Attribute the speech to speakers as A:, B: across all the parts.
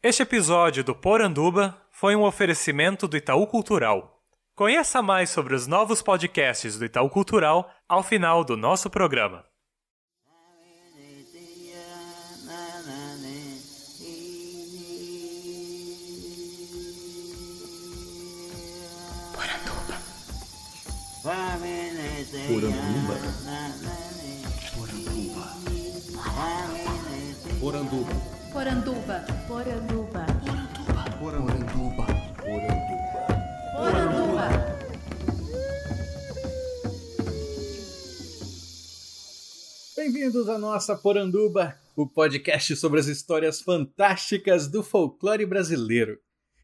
A: Este episódio do Poranduba foi um oferecimento do Itaú Cultural. Conheça mais sobre os novos podcasts do Itaú Cultural ao final do nosso programa.
B: Poranduba. Poranduba.
C: Poranduba. Poranduba.
B: Poranduba.
C: Poranduba.
D: Bem-vindos à nossa Poranduba, o podcast sobre as histórias fantásticas do folclore brasileiro.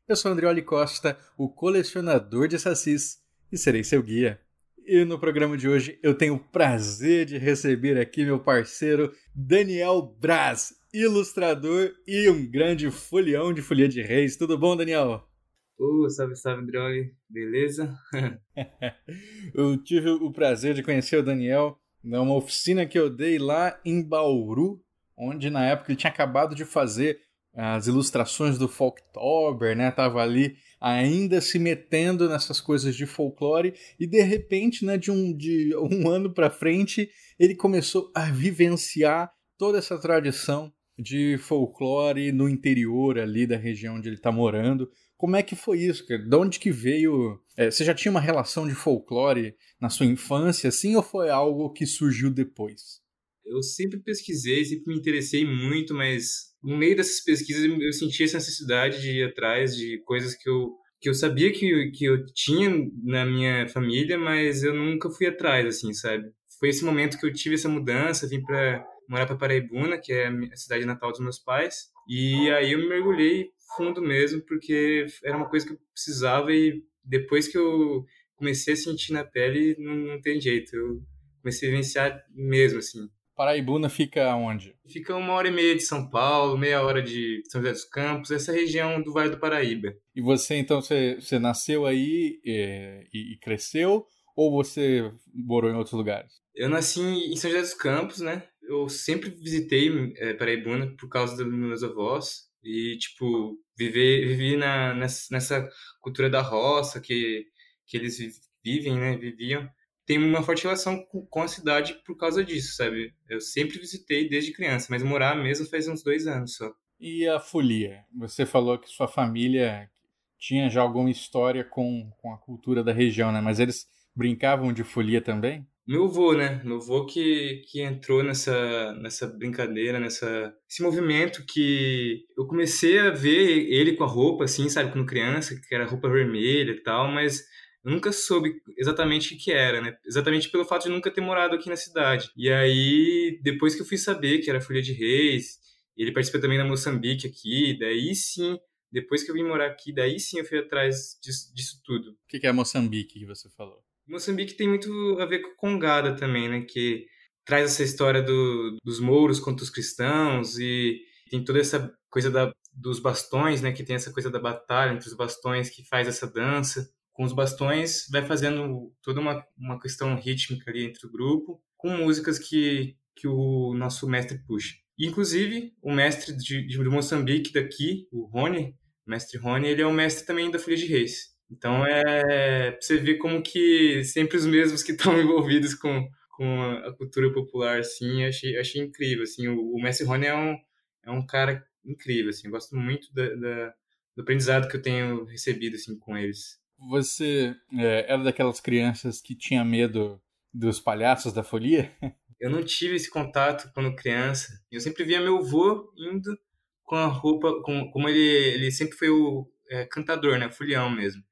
D: Eu sou Andrioli Costa, o colecionador de sacis, e serei seu guia. E no programa de hoje eu tenho o prazer de receber aqui meu parceiro Daniel Braz, ilustrador e um grande folião de folia de reis. Tudo bom, Daniel?
E: Ô, salve, salve, Andrioli. Beleza?
D: Eu tive o prazer de conhecer o Daniel numa oficina que eu dei lá em Bauru, onde na época ele tinha acabado de fazer as ilustrações do Folktober, né? Tava ali ainda se metendo nessas coisas de folclore e de repente, né, de um, de um ano para frente, ele começou a vivenciar toda essa tradição de folclore no interior ali da região onde ele está morando. Como é que foi isso? De onde que veio? é, você já tinha uma relação de folclore na sua infância, assim, ou foi algo que surgiu depois?
E: Eu sempre pesquisei, sempre me interessei muito, mas no meio dessas pesquisas eu senti essa necessidade de ir atrás de coisas que eu, que eu sabia que, que eu tinha na minha família, mas eu nunca fui atrás, assim, sabe? Foi esse momento que eu tive essa mudança, vim para morar para Paraibuna, que é a cidade natal dos meus pais, e aí eu me mergulhei fundo mesmo, porque era uma coisa que eu precisava e depois que eu comecei a sentir na pele, não, não tem jeito, eu comecei a vivenciar mesmo, assim.
D: Paraibuna fica onde?
E: Fica uma hora e meia de São Paulo, meia hora de São José dos Campos, essa região do Vale do Paraíba.
D: E você, então, você, você nasceu aí é, e, e cresceu, ou você morou em outros lugares?
E: Eu nasci em São José dos Campos, né? Eu sempre visitei é, Paraibuna por causa dos meus avós e, tipo, viver, vivi na, nessa, nessa cultura da roça que, que eles vi- vivem, né? Viviam. Tem uma forte relação com, com a cidade por causa disso, sabe? Eu sempre visitei desde criança, mas morar mesmo faz uns dois anos só.
D: E a folia? Você falou que sua família tinha já alguma história com, com a cultura da região, né? Mas eles brincavam de folia também?
E: Meu avô, né? Meu avô que, que entrou nessa, nessa brincadeira, nessa esse movimento que eu comecei a ver ele com a roupa, assim, sabe, quando criança, que era roupa vermelha e tal, mas eu nunca soube exatamente o que era, né? Exatamente pelo fato de nunca ter morado aqui na cidade. E aí, depois que eu fui saber que era Folha de Reis, ele participa também da Moçambique aqui, daí sim, depois que eu vim morar aqui, daí sim eu fui atrás disso, disso tudo.
D: O que que é Moçambique que você falou?
E: Moçambique tem muito a ver com Congada também, né? Que traz essa história do, dos mouros contra os cristãos e tem toda essa coisa da, dos bastões, né? Que tem essa coisa da batalha entre os bastões que faz essa dança. Com os bastões vai fazendo toda uma, uma questão rítmica ali entre o grupo, com músicas que, que o nosso mestre puxa. Inclusive, o mestre de, de Moçambique daqui, o Rony, o mestre Rony, ele é o mestre também da Folha de Reis. Então é pra você ver como que sempre os mesmos que estão envolvidos com, com a cultura popular, assim, achei, achei incrível, assim, o, o Mestre Rony é um, é um cara incrível, assim, gosto muito da, da- do aprendizado que eu tenho recebido, assim, com eles.
D: Você é, era daquelas crianças que tinha medo dos palhaços da folia?
E: Eu não tive esse contato quando criança, eu sempre via meu avô indo com a roupa, com, como ele, ele sempre foi o é, cantador, né, folião mesmo.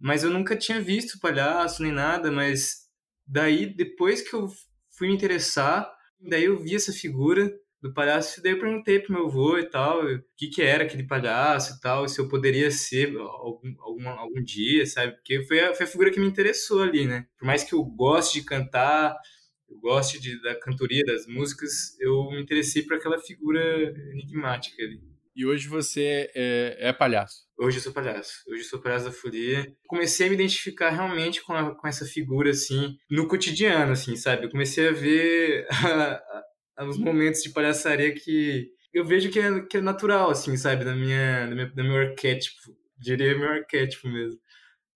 E: Mas eu nunca tinha visto palhaço nem nada, mas daí depois que eu fui me interessar, daí eu vi essa figura do palhaço, e daí eu perguntei pro meu avô e tal, o que que era aquele palhaço e tal, se eu poderia ser algum, alguma, algum dia, sabe? Porque foi a, foi a figura que me interessou ali, né? Por mais que eu goste de cantar, eu goste de, da cantoria, das músicas, eu me interessei por aquela figura enigmática ali.
D: E hoje você é, é palhaço.
E: Hoje eu sou palhaço. Hoje eu sou palhaço da folia. Comecei a me identificar realmente com, a- com essa figura, assim, no cotidiano, assim, sabe? Eu comecei a ver a- a- os momentos de palhaçaria que, eu vejo que é, que é natural, assim, sabe? Da minha, da minha, da meu arquétipo. Diria meu arquétipo mesmo.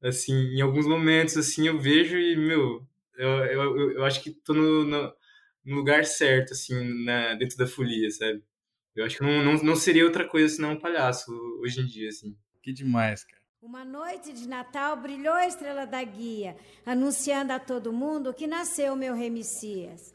E: Assim, em alguns momentos, assim, eu vejo e, meu, eu, eu, eu acho que tô no, no, no lugar certo, assim, na, dentro da folia, sabe? Eu acho que não, não, não seria outra coisa senão um palhaço hoje em dia, assim.
D: Que demais, cara.
F: Uma noite de Natal brilhou a estrela da guia, anunciando a todo mundo que nasceu meu rei Messias.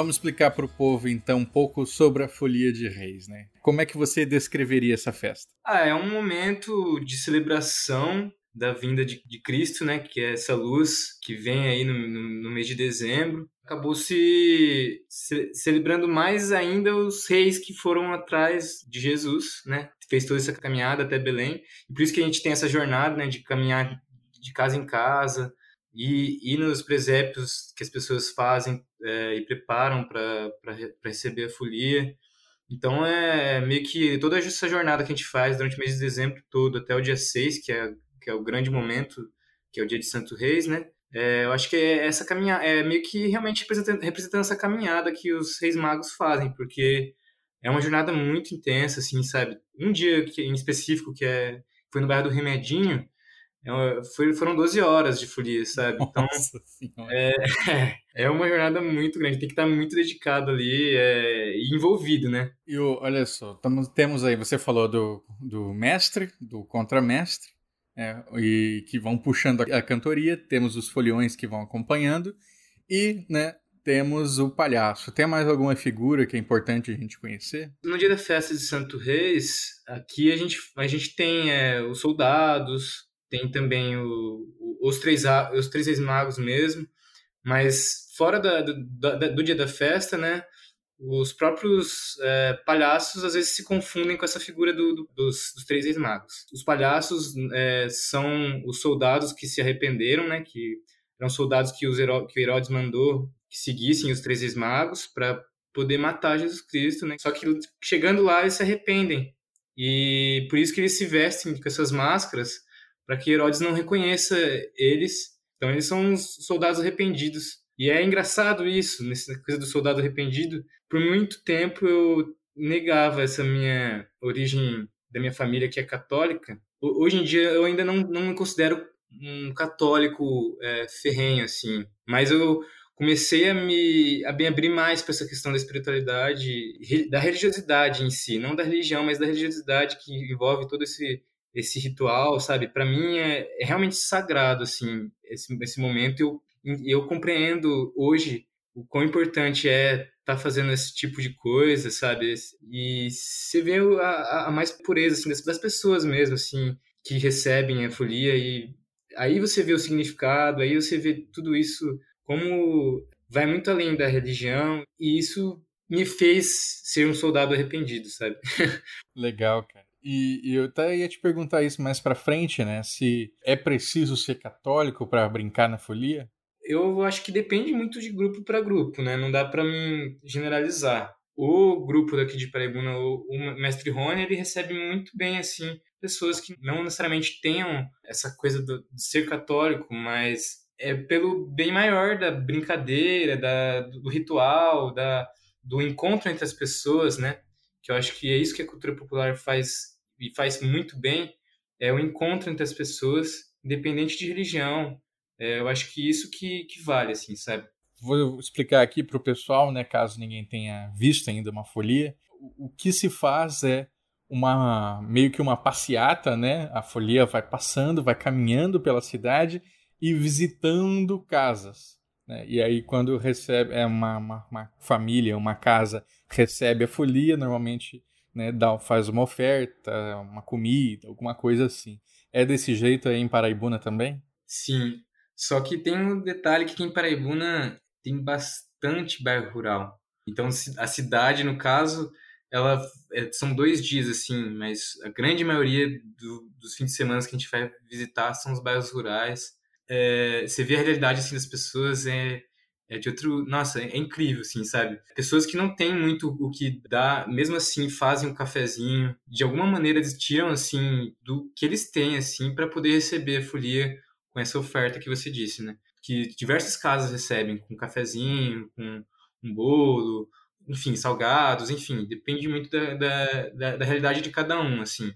D: Vamos explicar para o povo então um pouco sobre a Folia de Reis, né? Como é que você descreveria essa festa?
E: Ah, é um momento de celebração da vinda de, de Cristo, né? Que é essa luz que vem aí no, no, no mês de dezembro. Acabou se, se, celebrando mais ainda os reis que foram atrás de Jesus, né? Fez toda essa caminhada até Belém. E por isso que a gente tem essa jornada, né? De caminhar de casa em casa, e, e nos presépios que as pessoas fazem é, e preparam para receber a folia. Então é meio que toda essa jornada que a gente faz durante o mês de dezembro todo, até o dia 6, que é, que é o grande momento, que é o dia de Santo Reis, né? É, eu acho que é essa caminhada, é meio que realmente representando, representando essa caminhada que os Reis Magos fazem, porque é uma jornada muito intensa, assim, sabe? Um dia que, em específico, que é, foi no bairro do Remedinho, é foi, foram 12 horas de folia, sabe? Então, é, é uma jornada muito grande, tem que estar muito dedicado ali é, e envolvido, né?
D: E o, olha só, tamo, temos aí, você falou do, do mestre, do contramestre, é, e que vão puxando a, a cantoria, temos os foliões que vão acompanhando, e, né, temos o palhaço. Tem mais alguma figura que é importante a gente conhecer?
E: No dia da festa de Santo Reis, aqui a gente, a gente tem é, os soldados, tem também o, o, os, três, os três ex-magos mesmo, mas fora da, do, da, do dia da festa, né, os próprios é, palhaços às vezes se confundem com essa figura do, do, dos, dos, três ex-magos. Os palhaços é, são os soldados que se arrependeram, né, que eram soldados que, os Heró que o Herodes mandou que seguissem os três ex-magos para poder matar Jesus Cristo, né? Só que chegando lá eles se arrependem e por isso que eles se vestem com essas máscaras para que Herodes não reconheça eles. Então eles são os soldados arrependidos. E é engraçado isso, nessa coisa do soldado arrependido. Por muito tempo eu negava essa minha origem da minha família que é católica. Hoje em dia eu ainda não, não me considero um católico é, ferrenho assim, mas eu comecei a me, a me abrir mais para essa questão da espiritualidade, da religiosidade em si, não da religião, mas da religiosidade que envolve todo esse esse ritual, sabe? Para mim é, é, realmente sagrado, assim, esse, esse momento. Eu, eu compreendo hoje o quão importante é estar tá fazendo esse tipo de coisa, sabe? E você vê a, a mais pureza, assim, das, das pessoas mesmo, assim, que recebem a folia e aí você vê o significado, aí você vê tudo isso como vai muito além da religião e isso me fez ser um soldado arrependido, sabe?
D: Legal, cara. E, e, eu até ia te perguntar isso mais para frente, né? Se é preciso ser católico para brincar na folia?
E: Eu acho que depende muito de grupo para grupo, né? Não dá para mim generalizar. O grupo daqui de Paraibuna, o, o mestre Rony, ele recebe muito bem assim pessoas que não necessariamente tenham essa coisa do, de ser católico, mas é pelo bem maior da brincadeira, da, do ritual, da, do encontro entre as pessoas, né? Que eu acho que é isso que a cultura popular faz e faz muito bem, é o encontro entre as pessoas, independente de religião. É, eu acho que isso que, que vale, assim, sabe?
D: Vou explicar aqui para o pessoal, né, caso ninguém tenha visto ainda uma folia. O, o que se faz é uma meio que uma passeata, né? A folia vai passando, vai caminhando pela cidade e visitando casas. Né? E aí, quando recebe, é uma, uma, uma, família, uma casa recebe a folia, normalmente né, dá, faz uma oferta, uma comida, alguma coisa assim. É desse jeito aí em Paraibuna também?
E: Sim. Só que tem um detalhe que em Paraibuna tem bastante bairro rural. Então, a cidade, no caso, ela é, são dois dias assim, mas a grande maioria do, dos fins de semana que a gente vai visitar são os bairros rurais. É, você vê a realidade assim das pessoas é, é de outro, nossa, é, incrível assim, sabe? Pessoas que não têm muito o que dar, mesmo assim fazem um cafezinho, de alguma maneira eles tiram assim do que eles têm assim para poder receber a folia com essa oferta que você disse, né? Que diversas casas recebem com um cafezinho, com um bolo, enfim, salgados, enfim, depende muito da, da, da, da realidade de cada um, assim.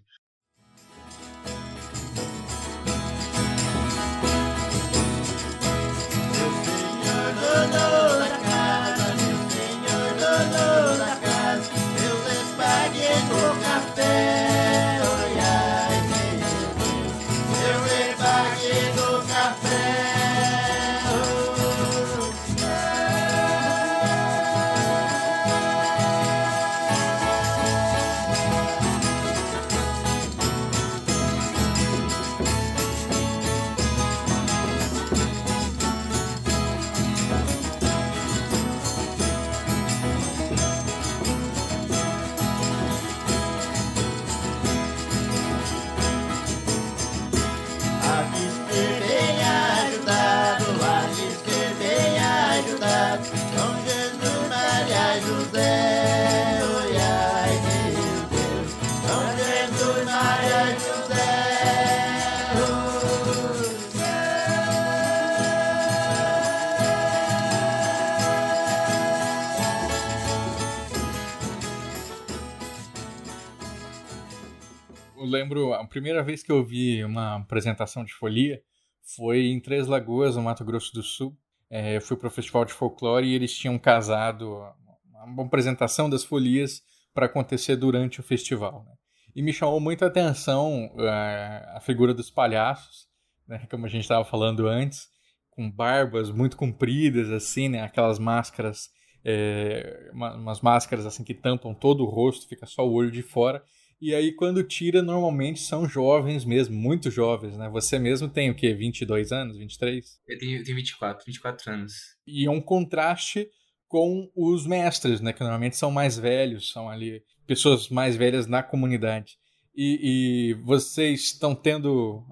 D: Primeira vez que eu vi uma apresentação de folia foi em Três Lagoas, no Mato Grosso do Sul. É, eu fui para o Festival de Folclore e eles tinham casado uma apresentação das folias para acontecer durante o festival. Né? E me chamou muita atenção uh, a figura dos palhaços, né? como a gente estava falando antes, com barbas muito compridas, assim, né? aquelas máscaras, é, umas máscaras assim que tampam todo o rosto, fica só o olho de fora. E aí, quando tira, normalmente são jovens mesmo, muito jovens, né? Você mesmo tem o quê? 22 anos, 23?
E: Eu tenho, eu tenho 24, 24 anos.
D: E é um contraste com os mestres, né? Que normalmente são mais velhos, são ali pessoas mais velhas na comunidade. E, e vocês estão tendo.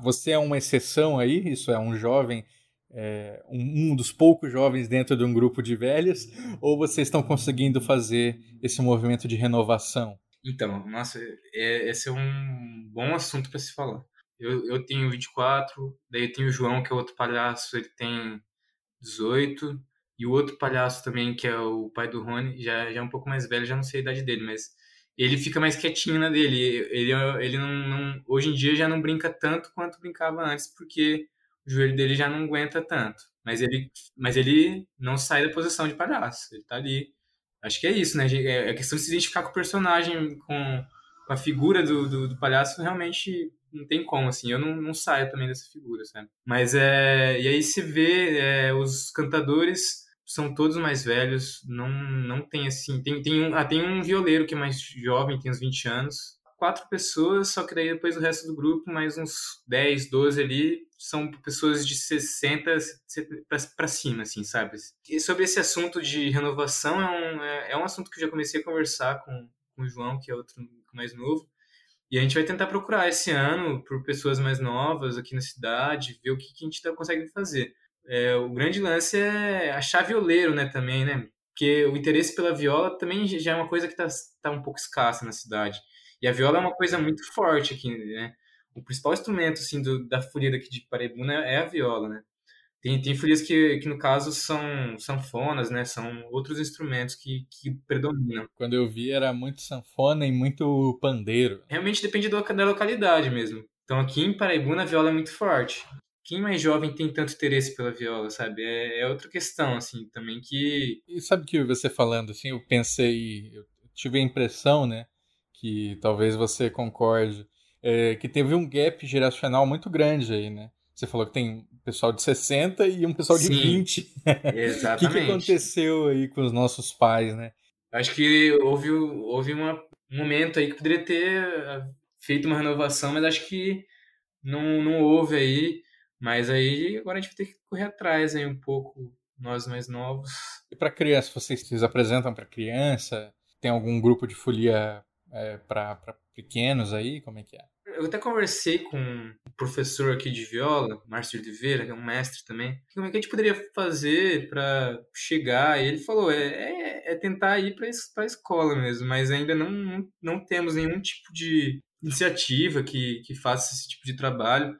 D: Você é uma exceção aí? Isso é um jovem é, um, um, dos poucos jovens dentro de um grupo de velhas, ou vocês estão conseguindo fazer esse movimento de renovação?
E: Então, nossa, é, esse é um bom assunto para se falar. Eu, eu tenho 24, daí tenho o João, que é outro palhaço, ele tem 18, e o outro palhaço também, que é o pai do Rony, já, já é um pouco mais velho, já não sei a idade dele, mas ele fica mais quietinho na dele. Ele, ele não, não, hoje em dia já não brinca tanto quanto brincava antes, porque o joelho dele já não aguenta tanto. Mas ele, mas ele não sai da posição de palhaço. Ele tá ali Acho que é isso, né? É a questão de se identificar com o personagem, com, com a figura do, do, do, palhaço, realmente não tem como, assim. Eu não, não saio também dessa figura, sabe? Mas é. E aí se vê é, os cantadores são todos mais velhos, não, não tem assim. Tem, tem, um, ah, tem um violeiro que é mais jovem, tem uns 20 anos. Quatro pessoas, só que daí depois o resto do grupo, mais uns 10, 12 ali, são pessoas de 60 para cima, assim, sabe? E sobre esse assunto de renovação, é um, é, é, um assunto que eu já comecei a conversar com, com o João, que é outro mais novo, e a gente vai tentar procurar esse ano por pessoas mais novas aqui na cidade, ver o que, que a gente tá, consegue fazer. É, o grande lance é achar violeiro, né, também, né? Porque o interesse pela viola também já é uma coisa que está tá um pouco escassa na cidade. E a viola é uma coisa muito forte aqui, né? O principal instrumento assim do, da folia daqui de Paraibuna é a viola, né? Tem, tem folias que, que, no caso, são sanfonas, né? São outros instrumentos que, que predominam.
D: Quando eu vi, era muito sanfona e muito pandeiro.
E: Realmente depende do, da localidade mesmo. Então, aqui em Paraibuna, a viola é muito forte. Quem mais jovem tem tanto interesse pela viola, sabe? É, é outra questão, assim, também que...
D: E sabe que você falando, assim, eu pensei... Eu tive a impressão, né? Que talvez você concorde é, que teve um gap geracional muito grande aí, né? Você falou que tem pessoal de 60 e um pessoal de
E: Sim.
D: 20. O
E: Exatamente.
D: que, que aconteceu aí com os nossos pais, né?
E: Acho que houve, houve uma, um momento aí que poderia ter ah, feito uma renovação, mas acho que não, não houve aí. Mas aí agora a gente vai ter que correr atrás aí um pouco, nós mais novos.
D: E para criança, vocês, vocês apresentam para criança? Tem algum grupo de folia é, para pequenos aí? Como é que é?
E: Eu até conversei com um professor aqui de viola, Márcio Oliveira, que é um mestre também, como é que a gente poderia fazer para chegar. E ele falou: é, é, é tentar ir para a escola mesmo, mas ainda não, não, não temos nenhum tipo de iniciativa que, que faça esse tipo de trabalho.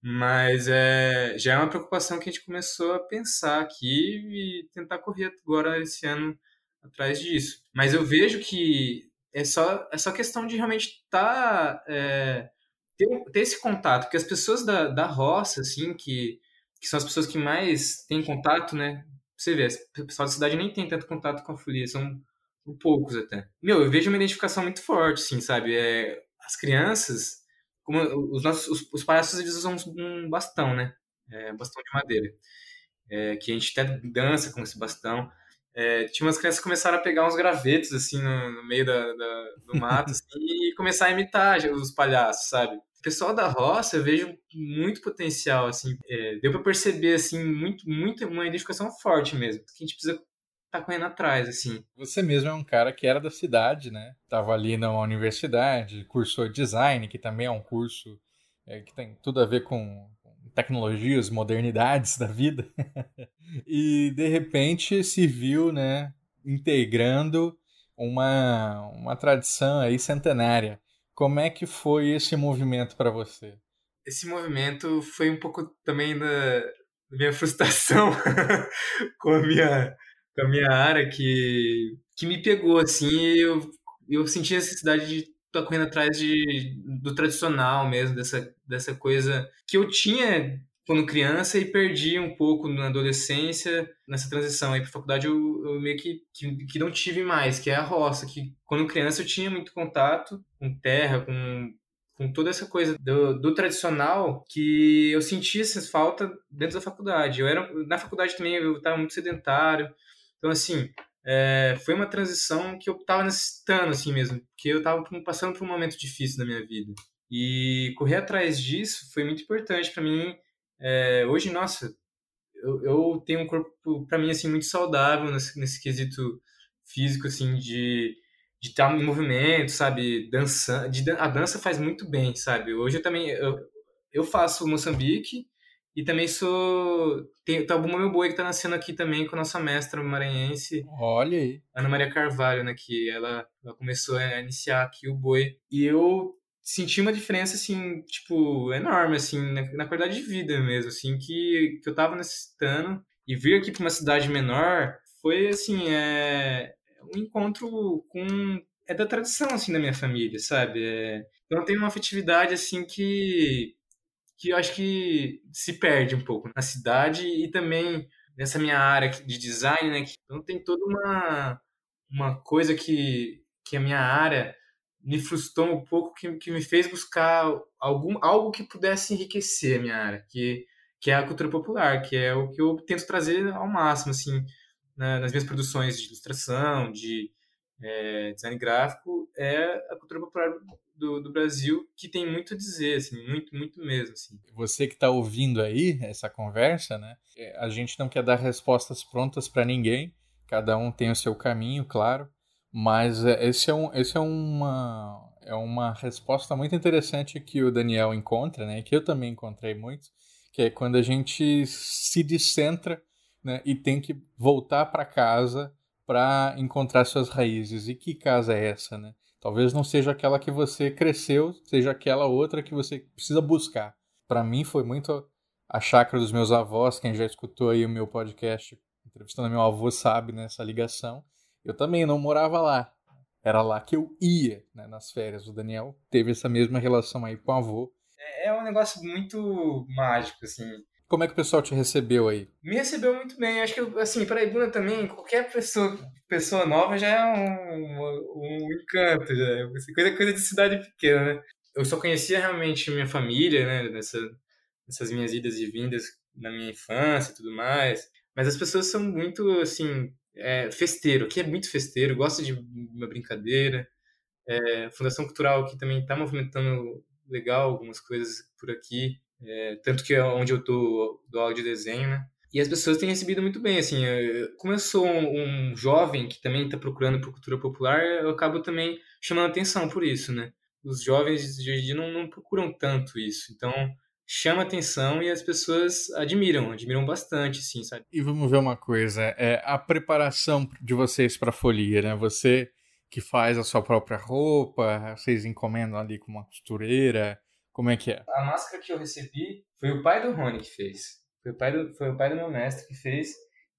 E: Mas é, já é uma preocupação que a gente começou a pensar aqui e tentar correr agora esse ano atrás disso. Mas eu vejo que é só, é só questão de realmente. Tá, é, ter, ter, esse contato, porque as pessoas da, da roça, assim, que, que são as pessoas que mais têm contato, né? Você vê, o pessoal da cidade nem tem tanto contato com a folia, são poucos até. Meu, eu vejo uma identificação muito forte, assim, sabe? É, as crianças como os nossos os, os palhaços eles usam um bastão, né? É, bastão de madeira, é, que a gente até dança com esse bastão. É, tinha umas crianças que começaram a pegar uns gravetos assim no, no meio da, da, do mato assim, e começar a imitar os palhaços, sabe? O pessoal da roça eu vejo muito potencial assim, é, deu para perceber assim muito muito uma identificação forte mesmo. Que a gente precisa tá correndo atrás, assim.
D: Você mesmo é um cara que era da cidade, né? Tava ali na universidade, cursou design, que também é um curso é, que tem tudo a ver com tecnologias, modernidades da vida. e de repente se viu, né, integrando uma, uma tradição aí centenária. Como é que foi esse movimento para você?
E: Esse movimento foi um pouco também da, da minha frustração com a minha com a minha área que, que me pegou, assim, eu, eu senti a necessidade de tá correndo atrás de, do tradicional mesmo, dessa, dessa coisa que eu tinha quando criança e perdi um pouco na adolescência, nessa transição aí para faculdade, eu, eu meio que, que, que, não tive mais, que é a roça, que quando criança eu tinha muito contato com terra, com, com toda essa coisa do, do tradicional, que eu sentia essa falta dentro da faculdade. Eu era, na faculdade também eu estava muito sedentário, então, assim, é, foi uma transição que eu estava necessitando, assim mesmo, porque eu estava passando por um momento difícil na minha vida. E correr atrás disso foi muito importante para mim. É, hoje, nossa, eu, eu, tenho um corpo, para mim, assim, muito saudável nesse, nesse quesito físico, assim, de de estar em movimento, sabe, dançando, de, a dança faz muito bem, sabe. Hoje eu também eu, eu faço Moçambique e também sou. Tem, tá o Meu Boi que tá nascendo aqui também com a nossa mestra maranhense.
D: Olha aí.
E: Ana Maria Carvalho, né? Que ela, ela começou a iniciar aqui o boi. E eu senti uma diferença, assim, tipo, enorme, assim, na, na qualidade de vida mesmo, assim, que, que eu tava necessitando. E vir aqui pra uma cidade menor foi, assim, é, um encontro com. É da tradição, assim, da minha família, sabe? É, então tem uma afetividade, assim, que que eu acho que se perde um pouco na cidade e também nessa minha área de design, né? Então tem toda uma, uma coisa que, que a minha área me frustrou um pouco, que, que me fez buscar algum, algo que pudesse enriquecer a minha área, que, que é a cultura popular, que é o que eu tento trazer ao máximo, assim, na, nas minhas produções de ilustração, de é, design gráfico, é a cultura popular do, do, Brasil que tem muito a dizer, assim, muito, muito mesmo. Assim.
D: Você que está ouvindo aí essa conversa, né? É, a gente não quer dar respostas prontas para ninguém, cada um tem o seu caminho, claro, mas é, esse é, um, esse é uma é uma resposta muito interessante que o Daniel encontra, né? Que eu também encontrei muito, que é quando a gente se descentra, né? E tem que voltar para casa para encontrar suas raízes. E que casa é essa, né? Talvez não seja aquela que você cresceu, seja aquela outra que você precisa buscar. Para mim foi muito a chácara dos meus avós, quem já escutou aí o meu podcast entrevistando meu avô sabe nessa ligação. Eu também não morava lá. Era lá que eu ia né, nas férias. O Daniel teve essa mesma relação aí com o avô.
E: É, é um negócio muito mágico, assim.
D: Como é que o pessoal te recebeu aí?
E: Me recebeu muito bem. Acho que, assim, para Ibuna também, qualquer pessoa, pessoa nova já é um, um encanto. Já. É coisa, coisa de cidade pequena, né? Eu só conhecia realmente minha família, né? Nessa, essas minhas idas e vindas na minha infância e tudo mais. Mas as pessoas são muito, assim, é, festeiro, que é muito festeiro, gosta de uma brincadeira. É, Fundação Cultural que também está movimentando legal algumas coisas por aqui, é, tanto que é onde eu tô do áudio desenho, né? E as pessoas têm recebido muito bem, assim, como eu sou um, um jovem que também está procurando por cultura popular, eu acabo também chamando atenção por isso, né? Os jovens de hoje em dia não, não procuram tanto isso, então chama atenção e as pessoas admiram, admiram bastante, assim, sabe?
D: E vamos ver uma coisa, é a preparação de vocês para a folia, né? Você que faz a sua própria roupa, vocês encomendam ali com uma costureira, como é que é?
E: A máscara que eu recebi foi o pai do Rony que fez. Foi o pai do, foi o pai do meu mestre que fez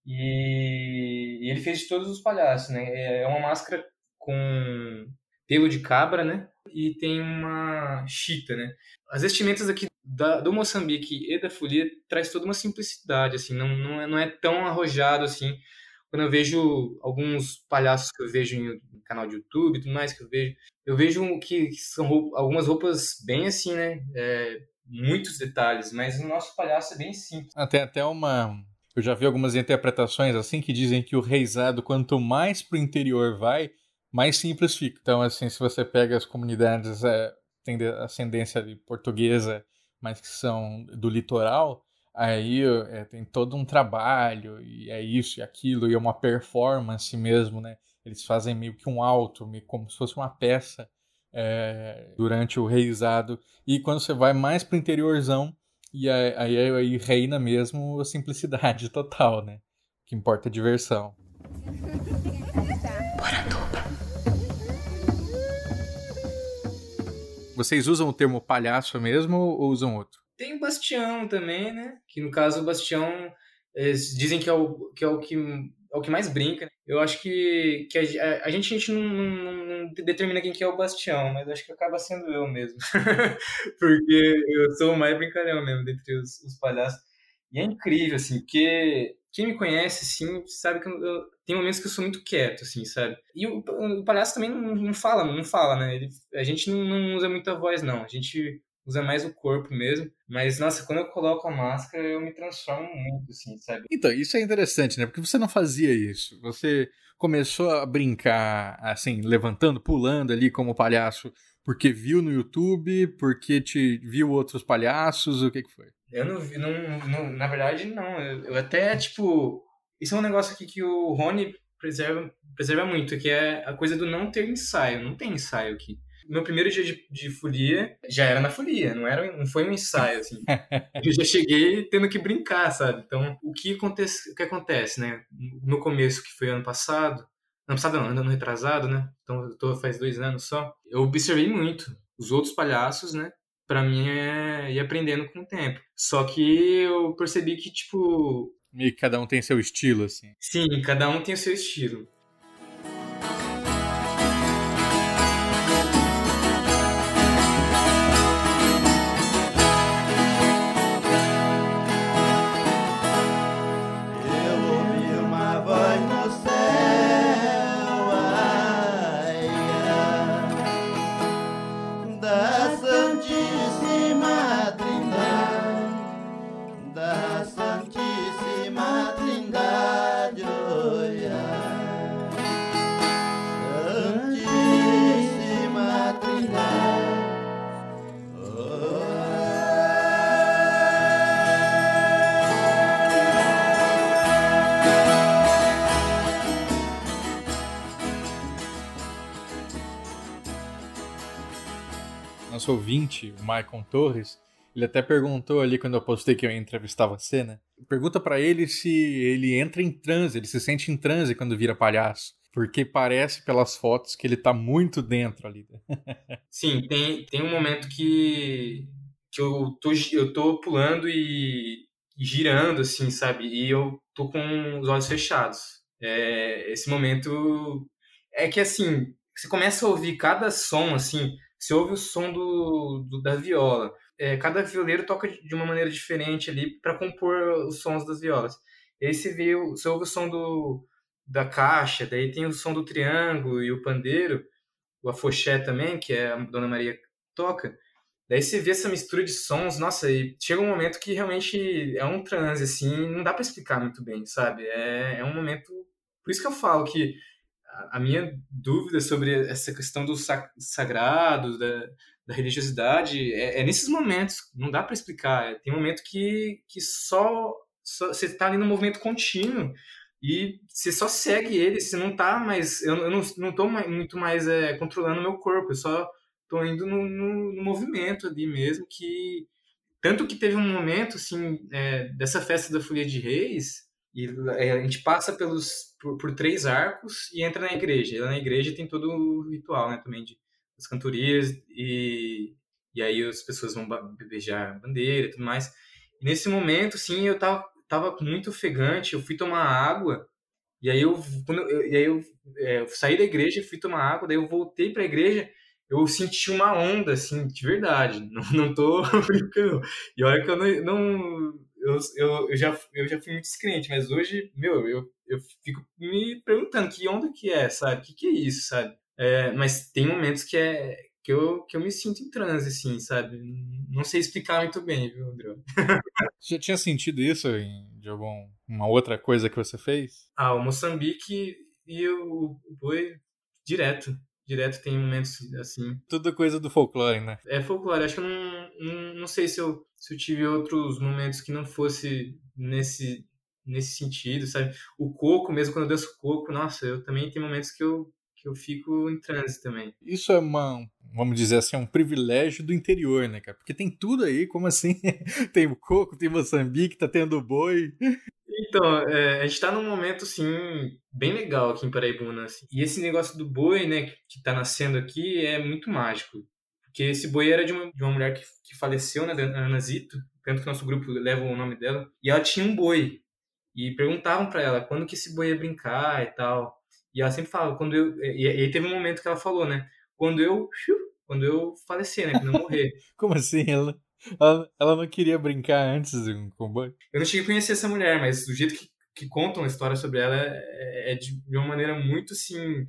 E: e, e ele fez de todos os palhaços, né? É, é uma máscara com pelo de cabra, né? E tem uma chita, né? As vestimentas aqui da, do Moçambique e da Folia traz toda uma simplicidade, assim, não, não, é, não é tão arrojado assim. Quando eu vejo alguns palhaços que eu vejo no canal de YouTube e tudo mais que eu vejo, eu vejo que, são algumas roupas bem assim, né? É, muitos detalhes, mas o nosso palhaço é bem simples.
D: Até até uma eu já vi algumas interpretações assim que dizem que o reizado quanto mais pro interior vai, mais simples fica. Então assim, se você pega as comunidades é, tem ascendência portuguesa mas que são do litoral, aí é, tem todo um trabalho, e é isso e aquilo, e é uma performance mesmo, né? Eles fazem meio que um alto, meio como se fosse uma peça é, durante o reizado. E quando você vai mais pro interiorzão, e aí, aí, aí reina mesmo a simplicidade total, né? O que importa é a diversão. Vocês usam o termo palhaço mesmo ou usam outro?
E: Tem o Bastião também, né? Que no caso o Bastião dizem que é o que, é o que é o que mais brinca. Eu acho que, que a, a gente, a gente não, não, não, determina quem que é o Bastião, mas acho que acaba sendo eu mesmo. porque eu sou o mais brincalhão mesmo dentre os, os palhaços. E é incrível, assim, porque quem me conhece, assim, sabe que eu, eu, tem momentos que eu sou muito quieto, assim, sabe? E o, o palhaço também não, não, fala, não fala, né? Ele, a gente não, não, usa muita voz, não. A gente usa mais o corpo mesmo. Mas, nossa, quando eu coloco a máscara, eu me transformo muito, assim, sabe?
D: Então, isso é interessante, né? Porque você não fazia isso. Você começou a brincar, assim, levantando, pulando ali como palhaço, porque viu no YouTube, porque te viu outros palhaços, o que que foi?
E: Eu não vi, não, não, na verdade, não. Eu, eu, até, tipo. Isso é um negócio aqui que o Rony preserva, preserva muito, que é a coisa do não ter ensaio. Não tem ensaio aqui. Meu primeiro dia de, de folia já era na folia, não, era, não foi um ensaio, assim. eu já cheguei tendo que brincar, sabe? Então, o que acontece, o que acontece né? No começo, que foi ano passado, ano passado não, ano retrasado, né? Então, eu tô faz dois anos só. Eu observei muito os outros palhaços, né? para mim é ir aprendendo com o tempo. Só que eu percebi que, tipo.
D: E cada um tem seu estilo, assim.
E: Sim, cada um tem o seu estilo.
D: Nosso ouvinte, o Maicon Torres, ele até perguntou ali quando eu postei que eu entrevistava você, né? Pergunta para ele se ele entra em transe, ele se sente em transe quando vira palhaço. Porque parece pelas fotos que ele tá muito dentro ali.
E: Sim, tem, tem um momento que, que eu, tô, eu tô pulando e, e girando, assim, sabe? E eu tô com os olhos fechados. É, esse momento é que, assim, você começa a ouvir cada som, assim, você ouve o som do, do da viola. É, cada violeiro toca de uma maneira diferente ali para compor os sons das violas. E aí você, vê, você ouve o som do, da caixa, daí tem o som do triângulo e o pandeiro, o afoxé também, que é a Dona Maria toca. Daí você vê essa mistura de sons, nossa, e chega um momento que realmente é um transe, assim, não dá para explicar muito bem, sabe? É, é um momento. Por isso que eu falo que a, minha dúvida sobre essa questão do sa sagrado, da, da religiosidade, é, é, nesses momentos, não dá para explicar. Tem um momento que, que só, só você está ali no movimento contínuo e você só segue ele, você não tá mais. Eu, eu não, não muito mais é, controlando o meu corpo, eu só tô indo no, no, no, movimento ali mesmo, que. Tanto que teve um momento, assim, é, dessa festa da Folia de Reis, e é, a gente passa pelos, por, por, três arcos e entra na igreja. E na igreja tem todo o ritual, né, também, de as cantorias, e, e aí as pessoas vão beijar bandeira e tudo mais. E nesse momento, sim, eu tava, tava muito ofegante, eu fui tomar água, e aí eu, quando eu, e aí eu, é, eu saí da igreja, fui tomar água, daí eu voltei para a igreja, eu senti uma onda, assim, de verdade. Não, não tô brincando. E olha que eu não. não eu, eu, eu, já, eu já fui muito descrente, mas hoje, meu, eu, eu fico me perguntando que onda que é, sabe? O que, que é isso, sabe? É, mas tem momentos que é que eu, que eu me sinto em transe, assim, sabe? Não sei explicar muito bem, viu, André?
D: Você já tinha sentido isso em, de alguma outra coisa que você fez?
E: Ah, o Moçambique e o, o Boi direto direto tem momentos assim.
D: Tudo coisa do folclore, né?
E: É folclore. Acho que eu não, não, não sei se eu, se eu tive outros momentos que não fosse nesse, nesse sentido, sabe? O coco, mesmo quando eu danço coco, nossa, eu também tenho momentos que eu, que eu fico em transe também.
D: Isso é uma, vamos dizer assim, é um privilégio do interior, né, cara? Porque tem tudo aí, como assim? tem o coco, tem Moçambique, tá tendo boi.
E: Então, é, a gente tá num momento, assim, bem legal aqui em Paraibuna. Assim. E esse negócio do boi, né, que tá nascendo aqui é muito mágico. Porque esse boi era de uma, de uma mulher que, que faleceu, né, da Ana Zito, tanto que nosso grupo leva o nome dela. E ela tinha um boi. E perguntavam para ela quando que esse boi ia brincar e tal. E ela sempre falava, quando eu... E aí teve um momento que ela falou, né, quando eu... Quando eu falecer, né, quando eu morrer.
D: Como assim? Ela ela, ela não queria brincar antes do combate?
E: Eu não cheguei a conhecer essa mulher, mas do jeito que, que contam a história sobre ela é, é de, de uma maneira muito assim.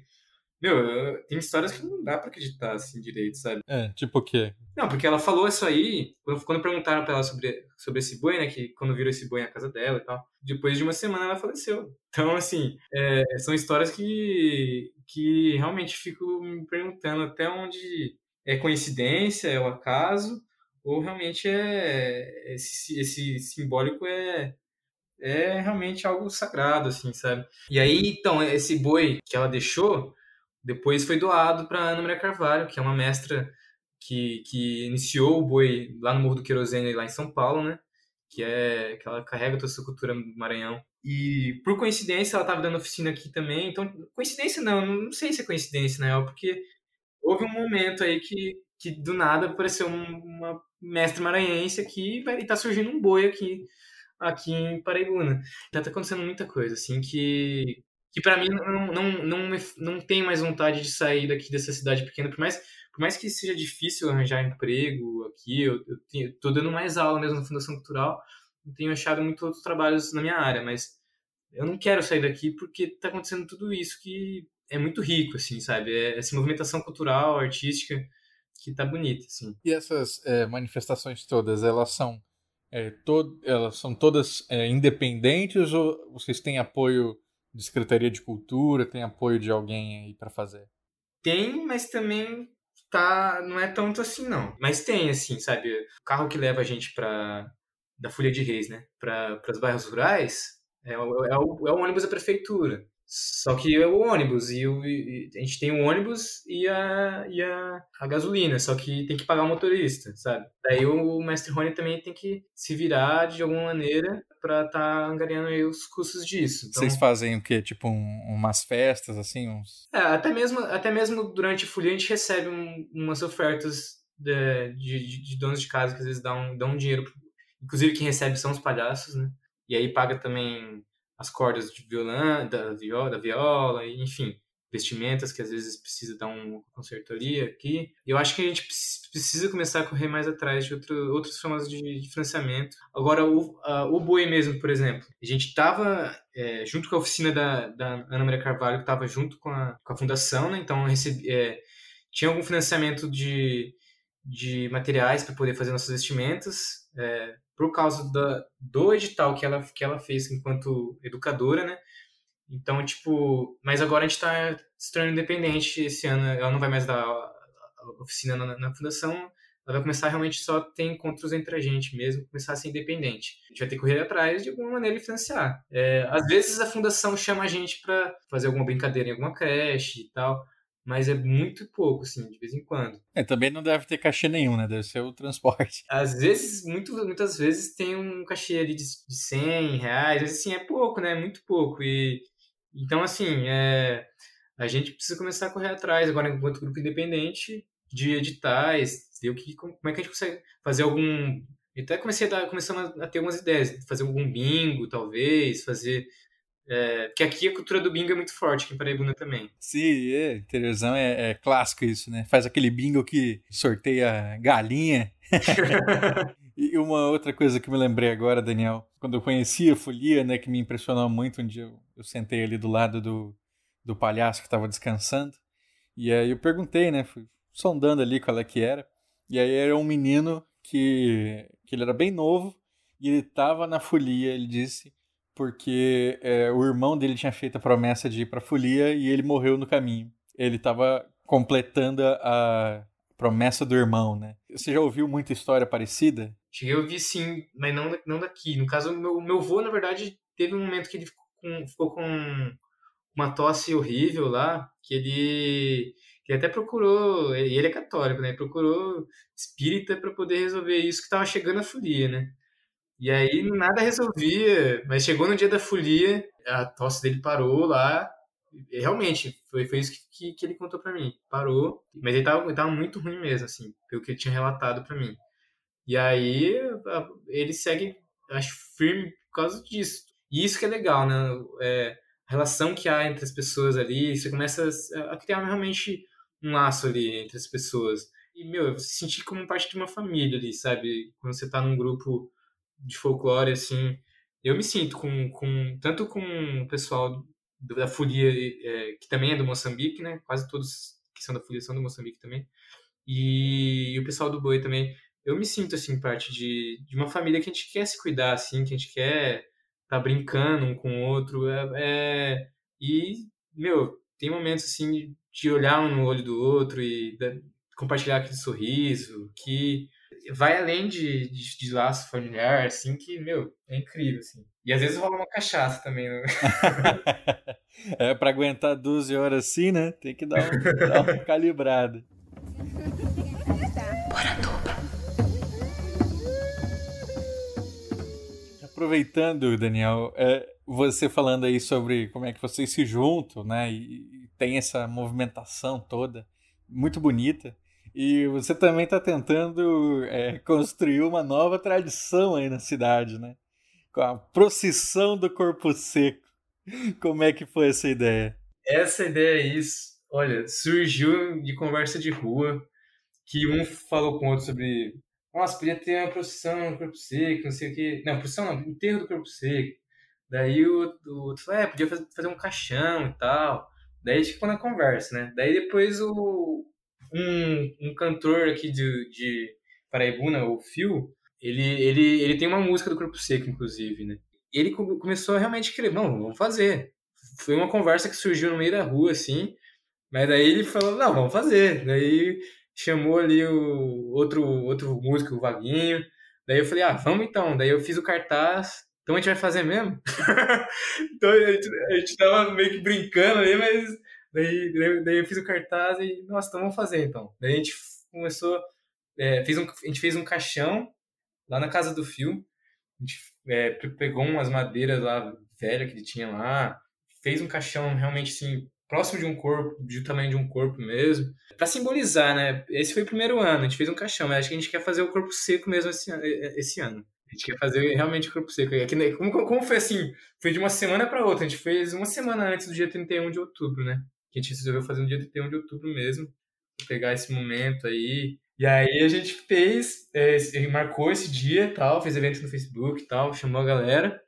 E: Meu, tem histórias que não dá pra acreditar assim direito, sabe?
D: É, tipo o quê?
E: Não, porque ela falou isso aí, quando perguntaram pra ela sobre, sobre esse boi, né? Que quando viram esse boi na casa dela e tal, depois de uma semana ela faleceu. Então, assim, é, são histórias que, que realmente fico me perguntando até onde é coincidência, é o acaso, ou realmente é esse, esse simbólico é é realmente algo sagrado assim sabe e aí então esse boi que ela deixou depois foi doado para Ana Maria Carvalho que é uma mestra que, que iniciou o boi lá no Morro do Querosene lá em São Paulo né? Que é que ela carrega toda essa cultura do Maranhão. E por coincidência ela estava dando oficina aqui também. Então coincidência não não sei se é coincidência né porque houve um momento aí que que do nada apareceu uma mestre maranhense aqui e tá surgindo um boi aqui aqui em Paraibuna. Tá, tá acontecendo muita coisa, assim, que, que para mim não, não, não, não tem mais vontade de sair daqui dessa cidade pequena, por mais, por mais que seja difícil arranjar emprego aqui, eu, eu, tô dando mais aula mesmo na Fundação Cultural, tenho achado muitos outros trabalhos na minha área, mas eu não quero sair daqui porque tá acontecendo tudo isso que é muito rico, assim, sabe? É essa movimentação cultural, artística, que tá bonita, assim.
D: E essas é, manifestações todas, elas são é, to elas são todas é, independentes ou vocês têm apoio de Secretaria de Cultura, tem apoio de alguém aí para fazer?
E: Tem, mas também tá, não é tanto assim não. Mas tem assim, sabe? O carro que leva a gente para da Folha de Reis, né, para os bairros rurais, é é, o, é o ônibus da prefeitura. Só que é o ônibus, e, o, e a gente tem o ônibus e, a, e a, a gasolina, só que tem que pagar o motorista, sabe? Daí o mestre Rony também tem que se virar de alguma maneira para estar tá angariando aí os custos disso.
D: Então, Vocês fazem o quê? Tipo um, umas festas, assim? Uns...
E: É, até mesmo, até mesmo durante a folia a gente recebe um, umas ofertas de, de, de, donos de casa que às vezes dão, dão dinheiro. Inclusive quem recebe são os palhaços, né? E aí paga também as cordas de violão, da viola, da viola, enfim, vestimentas que às vezes precisa dar uma consertoria aqui. Eu acho que a gente precisa começar a correr mais atrás de outro, outras formas de, de financiamento. Agora, o, o boi mesmo, por exemplo, a gente estava é, junto com a oficina da, da Ana Maria Carvalho, que estava junto com a, com a fundação, né? então recebi, é, tinha algum financiamento de de materiais para poder fazer nossas vestimentas, é, por causa da, do edital que ela, que ela fez enquanto educadora, né? Então, tipo, mas agora a gente está se tornando independente esse ano. Ela não vai mais dar oficina na, na, fundação, ela vai começar realmente só a ter encontros entre a gente mesmo, começar a ser independente. A gente vai ter que correr atrás de alguma maneira e financiar. É, às vezes a fundação chama a gente para fazer alguma brincadeira em alguma creche e tal, mas é muito pouco, assim, de vez em quando.
D: É, também não deve ter cachê nenhum, né? Deve ser o transporte.
E: Às vezes, muito, muitas vezes tem um cachê ali de, de 100 reais, mas assim, é pouco, né? Muito pouco. E então, assim, é, a gente precisa começar a correr atrás agora enquanto grupo independente de editais, ver o que, como é que a gente consegue fazer algum. Eu até comecei a dar, começando a ter algumas ideias, fazer algum bingo, talvez, fazer é, porque aqui a cultura do bingo é muito forte, aqui em Paraibuna também.
D: Sim, é, interiorzão é, é, clássico isso, né? Faz aquele bingo que sorteia galinha. e uma outra coisa que me lembrei agora, Daniel, quando eu conheci a folia, né, que me impressionou muito, um dia eu, eu sentei ali do lado do, do palhaço que estava descansando, e aí eu perguntei, né, fui sondando ali qual é que era, e aí era um menino que, que ele era bem novo, e ele estava na folia, ele disse porque é, o irmão dele tinha feito a promessa de ir para folia e ele morreu no caminho. Ele estava completando a promessa do irmão, né? Você já ouviu muita história parecida?
E: A ouvir sim, mas não, não daqui. No caso, meu, meu avô, na verdade, teve um momento que ele ficou com, ficou com uma tosse horrível lá, que ele, ele até procurou, ele é católico, né? Procurou espírita para poder resolver isso que estava chegando a folia, né? E aí nada resolvia, mas chegou no dia da folia, a tosse dele parou lá. realmente, foi, foi isso que, que, que ele contou para mim. Parou, mas ele tava, ele tava muito ruim mesmo, assim, pelo que ele tinha relatado para mim. E aí ele segue, acho, firme por causa disso. E isso que é legal, né? É, a relação que há entre as pessoas ali, você começa a criar realmente um laço ali entre as pessoas. E, meu, se sentir como parte de uma família ali, sabe? Quando você tá num grupo de folclore, assim, eu me sinto com, com tanto com o pessoal da Folia, é, que também é do Moçambique, né? Quase todos que são da Folia são do Moçambique também. E, e o pessoal do Boi também. Eu me sinto, assim, parte de, de uma família que a gente quer se cuidar, assim, que a gente quer tá brincando um com o outro. É, é, e, meu, tem momentos, assim, de olhar um no olho do outro e da, compartilhar aquele sorriso, que vai além de, de, de, laço familiar, assim, que, meu, é incrível, assim. E às vezes rola uma cachaça também, né?
D: é, pra aguentar 12 horas assim, né? Tem que dar, um, dar uma calibrada. Aproveitando, Daniel, é, você falando aí sobre como é que vocês se juntam, né? E, e tem essa movimentação toda, muito bonita. E você também está tentando é, construir uma nova tradição aí na cidade, né? Com a procissão do corpo seco. Como é que foi essa ideia?
E: Essa ideia isso. Olha, surgiu de conversa de rua, que um falou com o outro sobre. Nossa, podia ter uma procissão do corpo seco, não sei o quê. Não, procissão não, enterro do corpo seco. Daí o, o outro falou, é, podia fazer um caixão e tal. Daí ficou na conversa, né? Daí depois o, um, um cantor aqui de, de Paraibuna, o Phil, ele, ele, ele tem uma música do Corpo Seco, inclusive, né? Ele começou a realmente querer, não, vamos fazer. Foi uma conversa que surgiu no meio da rua, assim, mas daí ele falou, não, vamos fazer. Daí chamou ali o outro, outro músico, o Vaguinho. Daí eu falei, ah, vamos então. Daí eu fiz o cartaz. Então a gente vai fazer mesmo? então a gente, a gente tava meio que brincando ali, mas Daí, daí eu fiz o cartaz e, nossa, então vamos fazer então. Daí a gente começou, é, fez um, a gente fez um caixão lá na casa do Fio. A gente é, pegou umas madeiras lá velhas que ele tinha lá, fez um caixão realmente assim, próximo de um corpo, do tamanho de um corpo mesmo, para simbolizar, né? Esse foi o primeiro ano, a gente fez um caixão, mas acho que a gente quer fazer o corpo seco mesmo esse, esse ano. A gente quer fazer realmente o corpo seco. Aqui, né, como, como foi assim? Foi de uma semana para outra. A gente fez uma semana antes do dia 31 de outubro, né? Que a gente resolveu fazer no dia 31 de outubro mesmo, pegar esse momento aí. E aí a gente fez, é, marcou esse dia tal, fez evento no Facebook tal, chamou a galera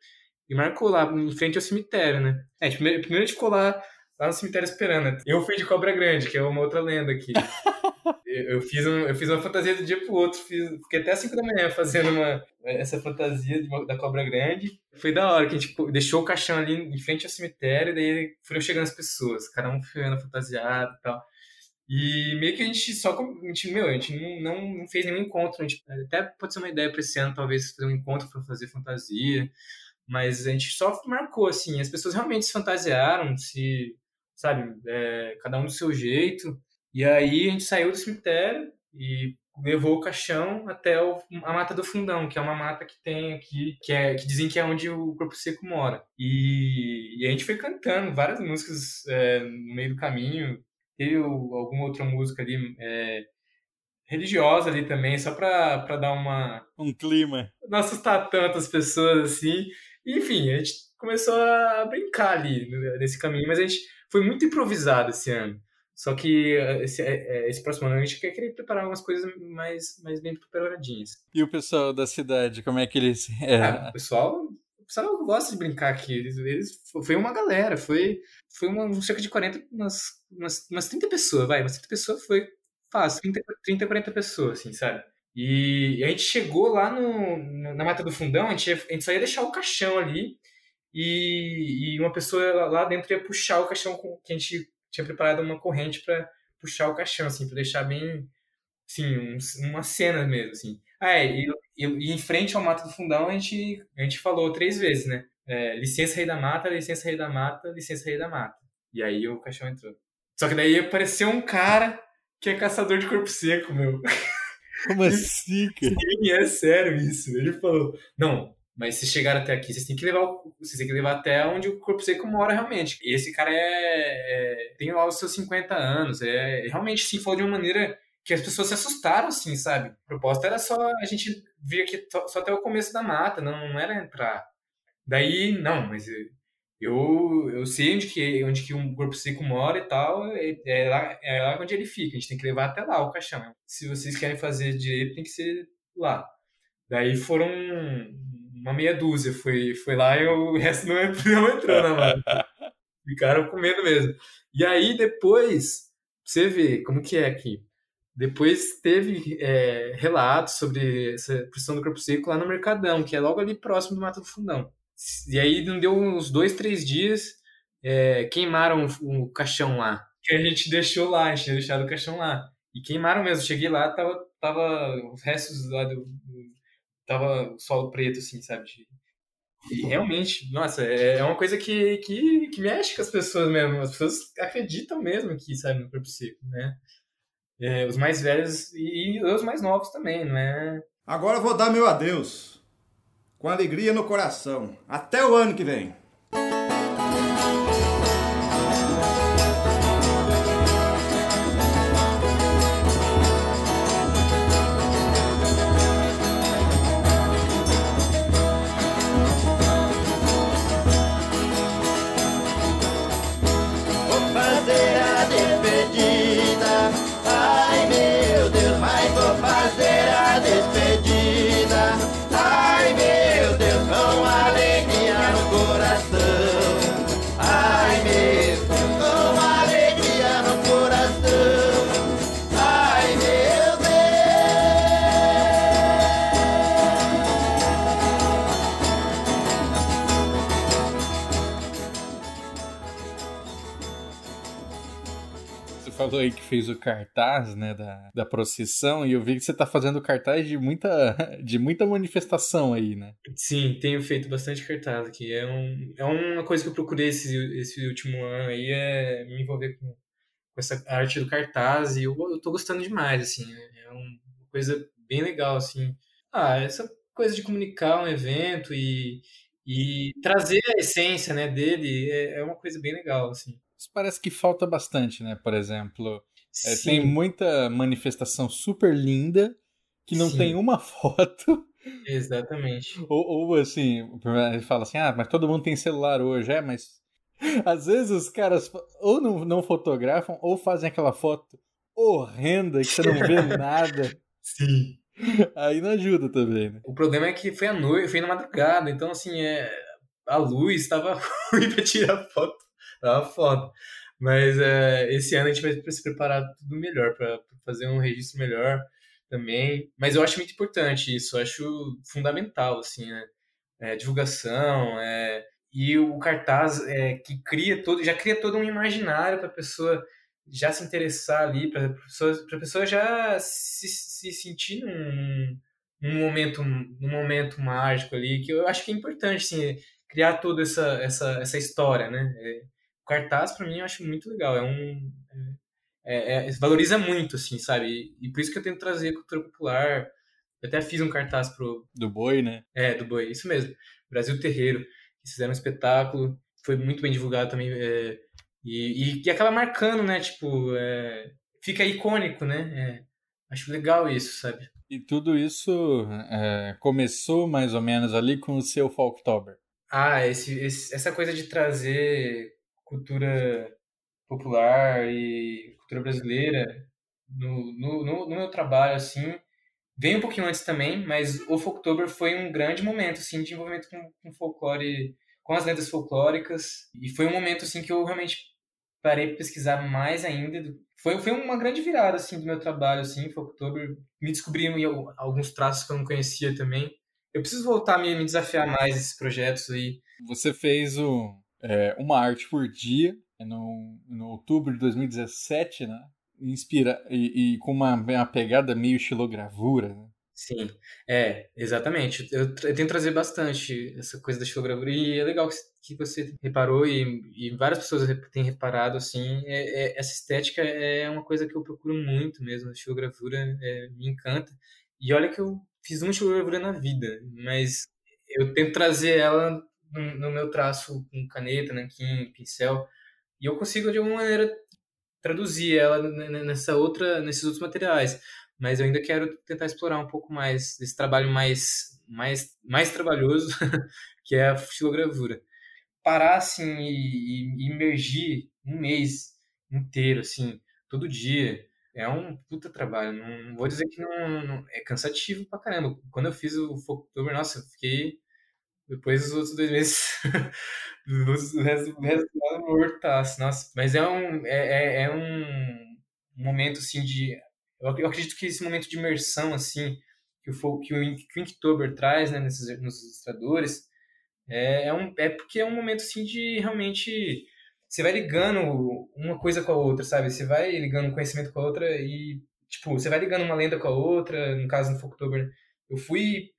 E: e marcou lá em frente ao cemitério, né? É, primeiro, primeiro a gente ficou lá lá no cemitério esperando. Eu fui de Cobra Grande, que é uma outra lenda aqui. eu, fiz um, eu fiz uma fantasia do dia pro outro, fiz, fiquei até 5 da manhã fazendo uma, essa fantasia de, da Cobra Grande. Foi da hora, que a gente deixou o caixão ali em frente ao cemitério, daí foram chegando as pessoas, cada um ficando fantasiado e tal. E meio que a gente só. A gente, meu, a gente não, não, não fez nenhum encontro. Gente, até pode ser uma ideia para esse ano, talvez, fazer um encontro para fazer fantasia. Mas a gente só marcou, assim. As pessoas realmente se fantasiaram, se. Sabe? É, cada um do seu jeito. E aí a gente saiu do cemitério e levou o caixão até o, a Mata do Fundão, que é uma mata que tem aqui, que, é, que dizem que é onde o Corpo Seco mora. E, e a gente foi cantando várias músicas é, no meio do caminho, teve alguma outra música ali é, religiosa ali também, só pra, pra dar uma.
D: Um clima.
E: Não assustar tantas pessoas assim. Enfim, a gente começou a brincar ali nesse caminho, mas a gente foi muito improvisado esse ano. Só que esse, é, é, esse próximo ano a gente quer querer preparar umas coisas mais, mais bem preparadinhas.
D: E o pessoal da cidade, como é que eles. É...
E: Ah, o pessoal pessoal gosta de brincar aqui. Eles, eles, foi uma galera, foi, foi uma, cerca de 40, umas, umas, umas 30 pessoas, vai, umas 30 pessoas foi fácil, 30, 30 40 pessoas, assim, sabe? E, a gente chegou lá no, na Mata do Fundão, a gente, a gente só ia deixar o caixão ali e, e uma pessoa lá dentro ia puxar o caixão com, que a gente tinha preparado uma corrente para puxar o caixão, assim, para deixar bem, assim, um, uma cena mesmo, assim. Ah, é, e, e, e, em frente ao Mato do Fundão a gente, a gente falou três vezes, né? É, licença Rei da Mata, licença Rei da Mata, licença Rei da Mata. E aí o caixão entrou. Só que daí apareceu um cara que é caçador de corpo seco, meu.
D: Como assim, cara?
E: Sim, é sério isso. Ele falou, não, mas se chegaram até aqui, vocês têm que levar, vocês têm que levar até onde o corpo seco mora realmente. E esse cara é, é tem lá os seus 50 anos, é realmente se falou de uma maneira que as pessoas se assustaram, assim, sabe? A proposta era só a gente vir aqui só até o começo da mata, não, não era entrar. Daí, não, mas eu, eu sei onde que, onde que um corpo seco mora e tal, é, é, lá, é lá onde ele fica, a gente tem que levar até lá o caixão. Se vocês querem fazer direito, tem que ser lá. Daí foram uma meia dúzia, foi, foi lá e o resto não entrou, não entrou na mata. Ficaram com medo mesmo. E aí depois, você vê como que é aqui. Depois teve é, relatos sobre essa pressão do corpo seco lá no Mercadão, que é logo ali próximo do Mato do Fundão. E aí não deu uns dois, três dias, é, queimaram o, o, caixão lá. Que a gente deixou lá, a gente tinha deixado o caixão lá. E queimaram mesmo. Cheguei lá, tava, tava os restos lá do tava solo preto, assim, sabe? E realmente, nossa, é, é uma coisa que, que, que mexe com as pessoas mesmo. As pessoas acreditam mesmo que, sabe, no corpo seco, né? É, os mais velhos e, os mais novos também, não é?
G: Agora eu vou dar meu adeus. Com alegria no coração. Até o ano que vem.
D: Fez o cartaz, né, da, da procissão, e eu vi que você tá fazendo cartaz de muita, de muita manifestação aí, né?
E: Sim, tenho feito bastante cartaz aqui. É, um, é uma coisa que eu procurei esse, esse último ano aí, é me envolver com, com essa arte do cartaz, e eu, eu tô gostando demais, assim, é, é uma coisa bem legal, assim. Ah, essa coisa de comunicar um evento e, e trazer a essência, né, dele é, é uma coisa bem legal, assim.
D: Isso parece que falta bastante, né? Por exemplo, é, tem muita manifestação super linda que não Sim. tem uma foto.
E: Exatamente.
D: Ou, ou assim, ele fala assim: ah, mas todo mundo tem celular hoje, é, mas. Às vezes os caras ou não, não fotografam ou fazem aquela foto horrenda que você não vê nada.
E: Sim.
D: Aí não ajuda também, né?
E: O problema é que foi à noite, foi na madrugada, então assim, é, a luz estava ruim pra tirar foto. Tava foda. Mas é, esse ano a gente vai se preparar tudo melhor para fazer um registro melhor também. Mas eu acho muito importante isso, eu acho fundamental, assim, né? É, divulgação, é, e o cartaz é, que cria todo, já cria todo um imaginário para a pessoa já se interessar ali, para a pessoa, pessoa já se, se sentir num, num, momento, num momento mágico ali, que eu acho que é importante, assim, criar toda essa, essa, essa história, né? É, cartaz, para mim, eu acho muito legal, é um... É, é, valoriza muito, assim, sabe? E, por isso que eu tento trazer cultura popular. Eu até fiz um cartaz pro...
D: Do Boi, né?
E: É, do Boi, isso mesmo. Brasil Terreiro. Eles fizeram um espetáculo, foi muito bem divulgado também. É, e, e, e, acaba marcando, né? Tipo, é, fica icônico, né? É, acho legal isso, sabe?
D: E tudo isso é, começou mais ou menos ali com o seu Folktober.
E: Ah, esse, esse, essa coisa de trazer cultura popular e cultura brasileira no, no, no, meu trabalho, assim, veio um pouquinho antes também, mas o Folktober foi um grande momento, assim, de envolvimento com, com folclore, com as lendas folclóricas, e foi um momento, assim, que eu realmente parei para pesquisar mais ainda. Foi, foi uma grande virada, assim, do meu trabalho, assim, Folktober. Me descobri em alguns traços que eu não conhecia também. Eu preciso voltar a me, me desafiar mais nesses projetos aí.
D: Você fez o, é, uma arte por dia no, no outubro de 2017, né? Inspira, e, e com uma, uma pegada meio estilogravura, né?
E: Sim, é, exatamente. Eu, eu tento trazer bastante essa coisa da estilogravura e é legal que, que você reparou e, e várias pessoas têm reparado, assim, é, é, essa estética é uma coisa que eu procuro muito mesmo, a estilogravura é, me encanta. E olha que eu fiz uma estilogravura na vida, mas eu tento trazer ela no, no meu traço com caneta, nanquim, pincel, e eu consigo de alguma maneira traduzir ela nessa outra, nesses outros materiais. Mas eu ainda quero tentar explorar um pouco mais desse trabalho mais mais mais trabalhoso que é a futilogravura parar assim e, e imergir um mês inteiro assim todo dia é um puta trabalho. Não, não vou dizer que não, não, é cansativo pra caramba. Quando eu fiz o Folktober nossa eu fiquei depois dos outros dois meses o resto, o resto mortaço nossa mas é um é, é, é um momento assim de eu, acredito que esse momento de imersão, assim, que o, que o, Inktober traz né, nesses, nos ilustradores, é, é, um, é porque é um momento, assim, de realmente... Você vai ligando uma coisa com a outra, sabe? Você vai ligando um conhecimento com a outra e, tipo, você vai ligando uma lenda com a outra. No caso, no Folktober, eu fui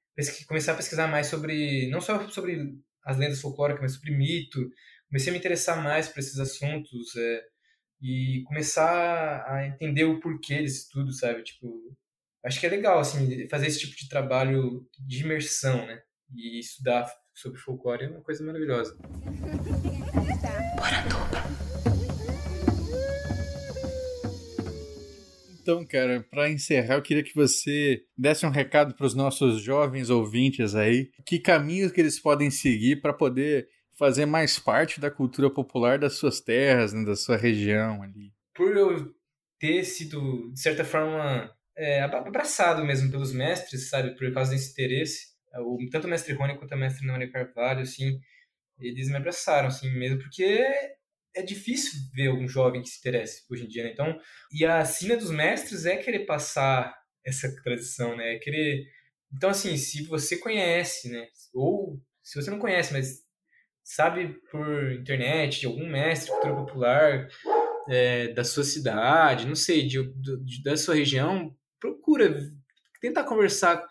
E: começar a pesquisar mais sobre, não só sobre as lendas folclóricas, mas sobre mito. Comecei a me interessar mais por esses assuntos. É, e começar a entender o porquê desse tudo, sabe? Tipo, acho que é legal, assim, fazer esse tipo de trabalho de imersão, né? E estudar sobre folclore é uma coisa maravilhosa.
D: Então, cara, para encerrar, eu queria que você desse um recado para os nossos jovens ouvintes aí, que caminhos que eles podem seguir para poder fazer mais parte da cultura popular das suas terras, né, da sua região ali.
E: Por eu ter sido, de certa forma, é, abraçado mesmo pelos mestres, sabe, por causa desse interesse, o, tanto o mestre Rony quanto a mestre Maria Carvalho, assim, eles me abraçaram, assim, mesmo, porque é difícil ver algum jovem que se interesse hoje em dia, né? Então, e a sina dos mestres é querer passar essa tradição, né? É querer... Então, assim, se você conhece, né? Ou se você não conhece, mas sabe por internet, de algum mestre cultura popular é, da sua cidade, não sei, de, de, da sua região, procura tentar conversar,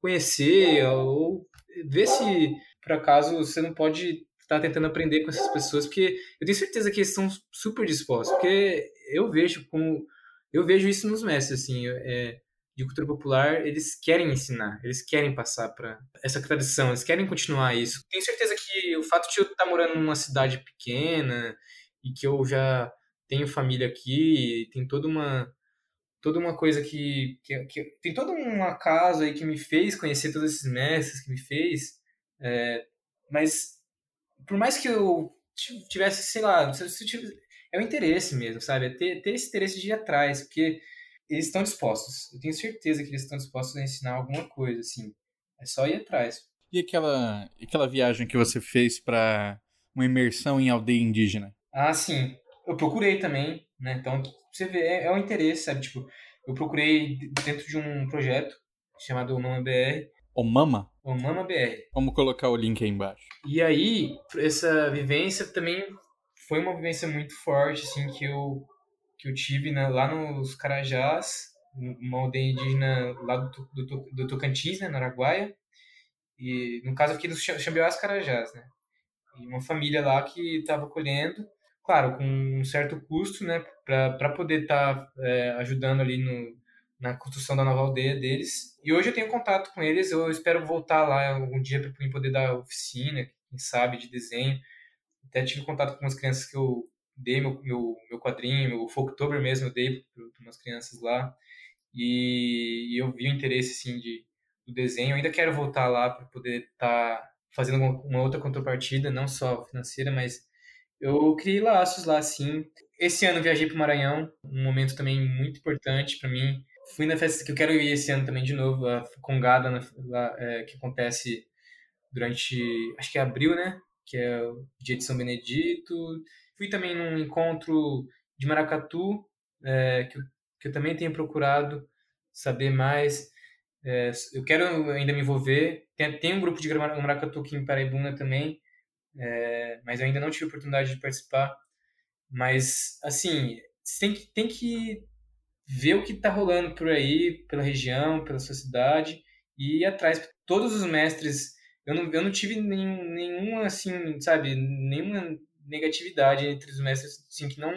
E: conhecer, ou ver se por acaso você não pode estar tentando aprender com essas pessoas, porque eu tenho certeza que eles estão super dispostos, porque eu vejo como eu vejo isso nos mestres, assim, é, de cultura popular, eles querem ensinar, eles querem passar para essa tradição, eles querem continuar isso. Tenho certeza que o fato de eu estar morando numa cidade pequena e que eu já tenho família aqui, tem toda uma toda uma coisa que, que, que tem todo um acaso aí que me fez conhecer todos esses mestres, que me fez, é, mas por mais que eu tivesse, sei lá, se, se tivesse, é o interesse mesmo, sabe? É ter, ter esse interesse de ir atrás, porque eles estão dispostos. Eu tenho certeza que eles estão dispostos a ensinar alguma coisa, assim. É só ir atrás.
D: E aquela, aquela viagem que você fez para uma imersão em aldeia indígena?
E: Ah, sim. eu procurei também, né? Então, você vê, é, é um interesse, sabe? Tipo, eu procurei dentro de um projeto chamado Omama BR.
D: O Mama?
E: Omama BR.
D: Vamos colocar o link aí embaixo.
E: E aí, essa vivência também foi uma vivência muito forte, assim, que eu, que eu tive né, lá nos Carajás, uma aldeia indígena lá do, do, do Tocantins, né, no Araguaia. E, no caso aqui dos Xambiás Carajás, né? E uma família lá que estava colhendo, claro, com um certo custo, né, para poder estar tá, é, ajudando ali no, na construção da nova aldeia deles. E hoje eu tenho contato com eles, eu espero voltar lá algum dia para poder dar oficina, quem sabe, de desenho. Até tive contato com umas crianças que eu dei meu, meu, meu quadrinho, meu Folktober mesmo, eu dei para umas crianças lá. E, e, eu vi o interesse, assim, de, do desenho. Eu ainda quero voltar lá para poder estar tá fazendo uma, uma, outra contrapartida, não só financeira, mas eu criei laços lá, assim. Esse ano viajei para o Maranhão, um momento também muito importante para mim. Fui na festa que eu quero ir esse ano também de novo, a Congada, lá, é, que acontece durante, acho que é abril, né? Que é o dia de São Benedito. Fui também num encontro de Maracatu, é, que, que eu também tenho procurado saber mais. É, eu quero ainda me envolver. Tem, tem um grupo de Maracatu aqui em Paraibuna também, é, mas eu ainda não tive oportunidade de participar. Mas, assim, tem que, tem que ver o que está rolando por aí, pela região, pela sua cidade, e ir atrás. Todos os mestres, eu não, eu não tive nenhum, nenhuma, assim, sabe, nenhuma negatividade entre os mestres, assim, que não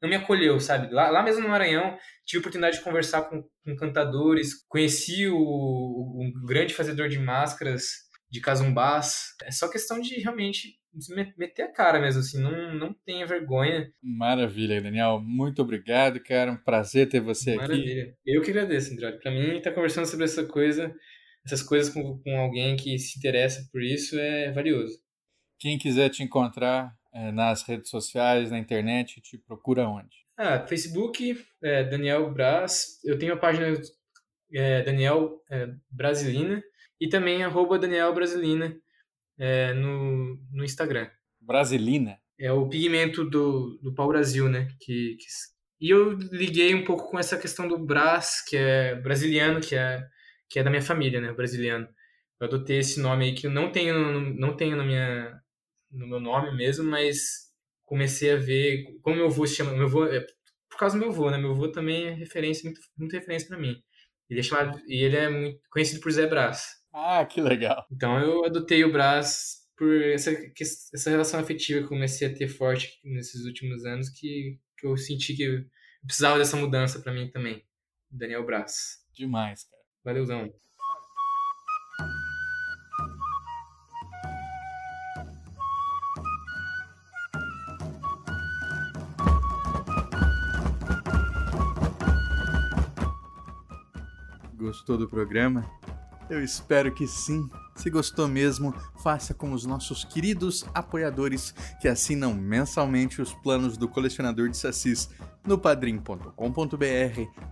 E: não me acolheu, sabe? Lá, lá mesmo no Maranhão, tive a oportunidade de conversar com, com cantadores, conheci o, o, grande fazedor de máscaras de Casumbás. É só questão de realmente meter a cara mesmo, assim, não, não tenha vergonha.
D: Maravilha, Daniel. Muito obrigado, cara. Um prazer ter você
E: Maravilha. aqui. Maravilha. Eu que agradeço, André. Para mim, estar tá conversando sobre essa coisa, essas coisas com, com alguém que se interessa por isso é valioso.
D: Quem quiser te encontrar, é, nas redes sociais, na internet, te procura onde?
E: Ah, Facebook, é, Daniel Braz. Eu tenho a página é, Daniel é, Brasilina e também arroba Daniel Brasilina é, no, no Instagram.
D: Brasilina?
E: É o pigmento do, do pau-brasil, né? Que, que, E eu liguei um pouco com essa questão do Brás, que é brasiliano, que é, que é da minha família, né? Brasiliano. Eu adotei esse nome aí que eu não tenho, não tenho na minha, no meu nome mesmo, mas comecei a ver como meu avô se chama. Meu avô, é por causa do meu avô, né? Meu avô também é referência, muito, muito referência para mim. Ele é chamado, e ele é muito conhecido por Zé Brás.
D: Ah, que legal.
E: Então eu adotei o Brás por essa, essa relação afetiva que comecei a ter forte nesses últimos anos, que, que eu senti que eu precisava dessa mudança para mim também. Daniel Brás.
D: Demais, cara.
E: Valeuzão.
D: Gostou do programa? Eu espero que sim. Se gostou mesmo, faça como os nossos queridos apoiadores que assinam mensalmente os planos do colecionador de sacis no padrim.com.br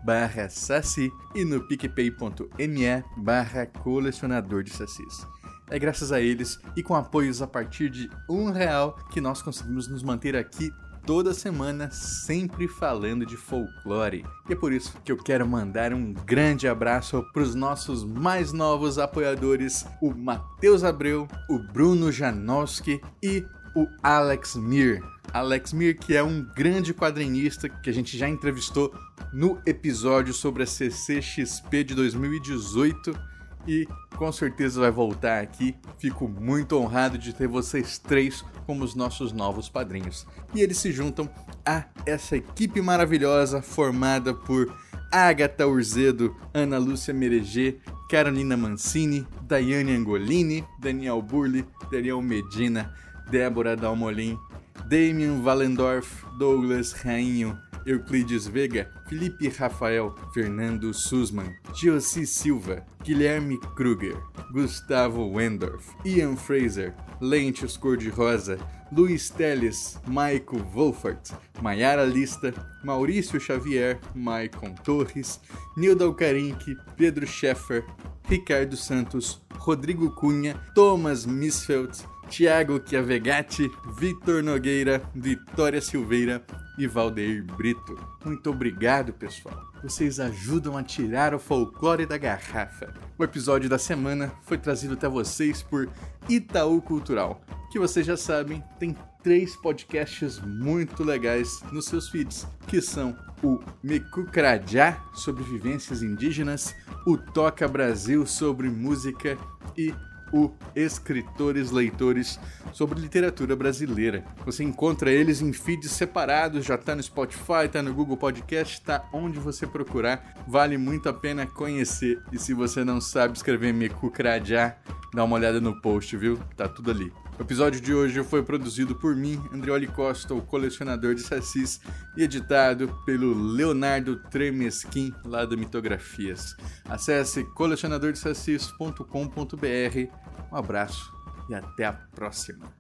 D: barra saci e no picpay.me barra colecionador de sacis. É graças a eles e com apoios a partir de um real que nós conseguimos nos manter aqui toda semana sempre falando de folclore. E é por isso que eu quero mandar um grande abraço para os nossos mais novos apoiadores, o Matheus Abreu, o Bruno Janowski e o Alex Mir. Alex Mir, que é um grande quadrinista que a gente já entrevistou no episódio sobre a CCXP de 2018 e com certeza vai voltar aqui. Fico muito honrado de ter vocês três como os nossos novos padrinhos. E eles se juntam a essa equipe maravilhosa formada por Agatha Urzedo, Ana Lúcia Mereger, Carolina Mancini, Daiane Angolini, Daniel Burli, Daniel Medina, Débora Dalmolin, Damian Valendorf, Douglas Rainho, Euclides Vega, Felipe Rafael, Fernando Sussman, Josi Silva, Guilherme Kruger, Gustavo Wendorf, Ian Fraser, Lentes Cor-de-Rosa, Luiz Teles, Maico Wolfert, Maiara Lista, Maurício Xavier, Maicon Torres, Nilda Alcarinque, Pedro Scheffer, Ricardo Santos, Rodrigo Cunha, Thomas Misfeld, Tiago Chiavegatti, Vitor Nogueira, Vitória Silveira e Valdeir Brito. Muito obrigado, pessoal. Vocês ajudam a tirar o folclore da garrafa. O episódio da semana foi trazido até vocês por Itaú Cultural, que vocês já sabem, tem três podcasts muito legais nos seus feeds, que são o Mekukrajá sobre vivências indígenas, o Toca Brasil sobre música e o Escritores Leitores sobre literatura brasileira. Você encontra eles em feeds separados, já tá no Spotify, tá no Google Podcast, tá onde você procurar. Vale muito a pena conhecer. E se você não sabe escrever Mekukrajá, dá uma olhada no post, viu? Tá tudo ali. O episódio de hoje foi produzido por mim, Andrioli Costa, o colecionador de sacis, e editado pelo Leonardo Tremesquim, lá do Mitografias. Acesse colecionadordesacis.com.br. Um abraço e até a próxima.